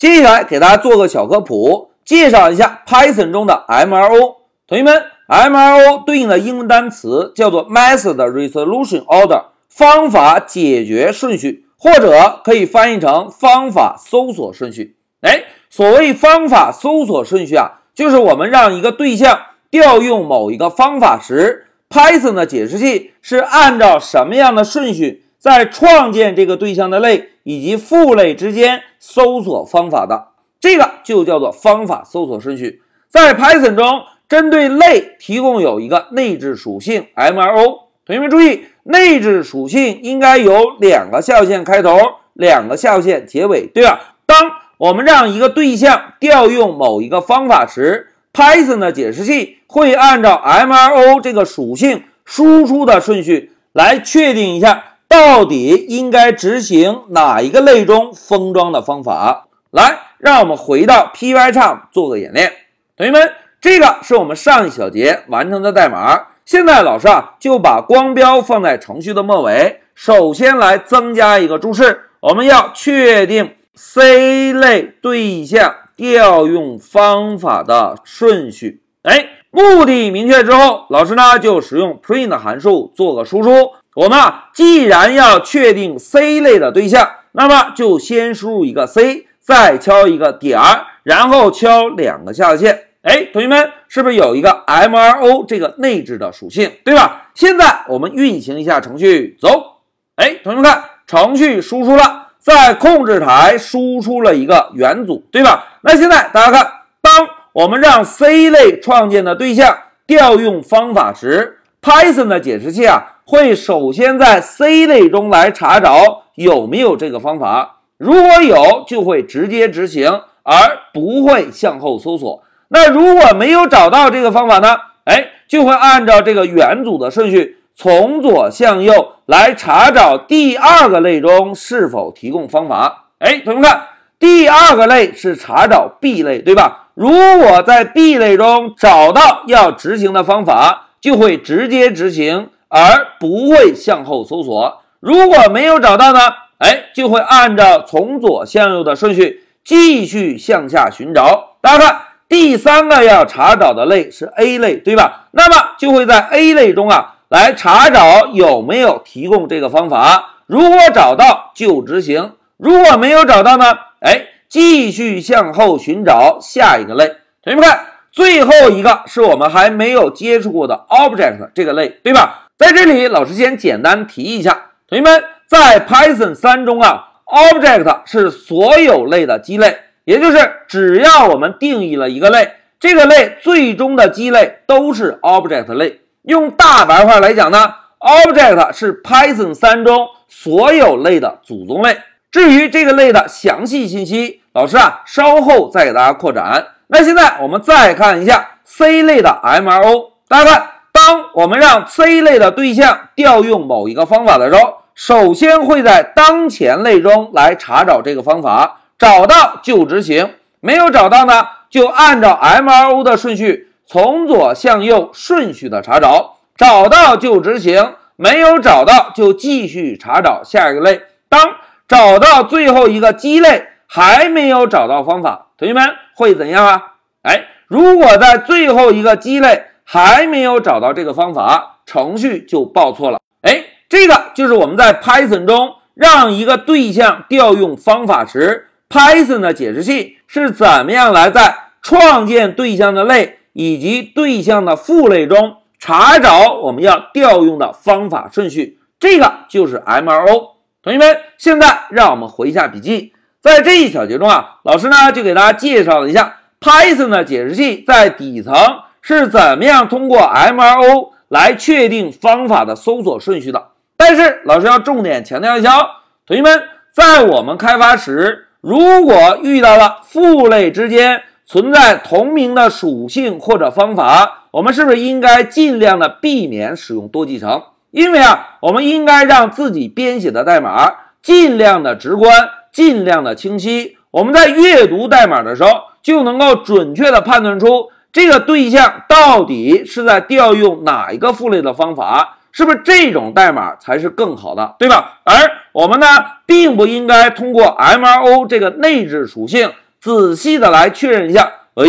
接下来给大家做个小科普，介绍一下 Python 中的 MRO。同学们，MRO 对应的英文单词叫做 Method Resolution Order，方法解决顺序，或者可以翻译成方法搜索顺序。哎，所谓方法搜索顺序啊，就是我们让一个对象调用某一个方法时，Python 的解释器是按照什么样的顺序在创建这个对象的类。以及父类之间搜索方法的这个就叫做方法搜索顺序。在 Python 中，针对类提供有一个内置属性 MRO。同学们注意，内置属性应该有两个下划线开头，两个下划线结尾，对吧？当我们让一个对象调用某一个方法时，Python 的解释器会按照 MRO 这个属性输出的顺序来确定一下。到底应该执行哪一个类中封装的方法？来，让我们回到 Pycharm 做个演练。同学们，这个是我们上一小节完成的代码。现在老师啊就把光标放在程序的末尾，首先来增加一个注释，我们要确定 C 类对象调用方法的顺序。哎，目的明确之后，老师呢就使用 print 函数做个输出。我们啊，既然要确定 C 类的对象，那么就先输入一个 C，再敲一个点儿，然后敲两个下划线。哎，同学们，是不是有一个 MRO 这个内置的属性，对吧？现在我们运行一下程序，走。哎，同学们看，程序输出了，在控制台输出了一个元组，对吧？那现在大家看，当我们让 C 类创建的对象调用方法时，Python 的解释器啊。会首先在 C 类中来查找有没有这个方法，如果有，就会直接执行，而不会向后搜索。那如果没有找到这个方法呢？哎，就会按照这个元组的顺序，从左向右来查找第二个类中是否提供方法。哎，同学们看，第二个类是查找 B 类，对吧？如果在 B 类中找到要执行的方法，就会直接执行。而不会向后搜索。如果没有找到呢？哎，就会按照从左向右的顺序继续向下寻找。大家看，第三个要查找的类是 A 类，对吧？那么就会在 A 类中啊来查找有没有提供这个方法。如果找到就执行，如果没有找到呢？哎，继续向后寻找下一个类。同学们看，最后一个是我们还没有接触过的 Object 这个类，对吧？在这里，老师先简单提一下，同学们，在 Python 三中啊，Object 是所有类的基类，也就是只要我们定义了一个类，这个类最终的基类都是 Object 类。用大白话来讲呢，Object 是 Python 三中所有类的祖宗类。至于这个类的详细信息，老师啊稍后再给大家扩展。那现在我们再看一下 C 类的 MRO，大家看。当我们让 C 类的对象调用某一个方法的时候，首先会在当前类中来查找这个方法，找到就执行，没有找到呢，就按照 MRO 的顺序从左向右顺序的查找，找到就执行，没有找到就继续查找下一个类。当找到最后一个基类还没有找到方法，同学们会怎样啊？哎，如果在最后一个基类。还没有找到这个方法，程序就报错了。哎，这个就是我们在 Python 中让一个对象调用方法时，Python 的解释器是怎么样来在创建对象的类以及对象的父类中查找我们要调用的方法顺序。这个就是 MRO。同学们，现在让我们回一下笔记，在这一小节中啊，老师呢就给大家介绍了一下 Python 的解释器在底层。是怎么样通过 MRO 来确定方法的搜索顺序的？但是老师要重点强调一下哦，同学们，在我们开发时，如果遇到了父类之间存在同名的属性或者方法，我们是不是应该尽量的避免使用多继承？因为啊，我们应该让自己编写的代码尽量的直观，尽量的清晰。我们在阅读代码的时候，就能够准确的判断出。这个对象到底是在调用哪一个父类的方法？是不是这种代码才是更好的，对吧？而我们呢，并不应该通过 MRO 这个内置属性仔细的来确认一下，哎，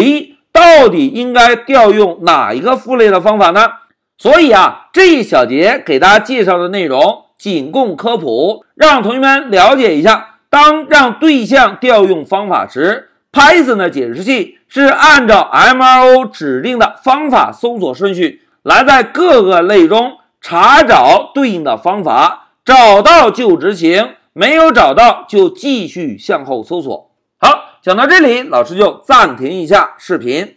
到底应该调用哪一个父类的方法呢？所以啊，这一小节给大家介绍的内容仅供科普，让同学们了解一下，当让对象调用方法时，Python 的解释器是按照 MRO 指定的方法搜索顺序，来在各个类中查找对应的方法，找到就执行，没有找到就继续向后搜索。好，讲到这里，老师就暂停一下视频。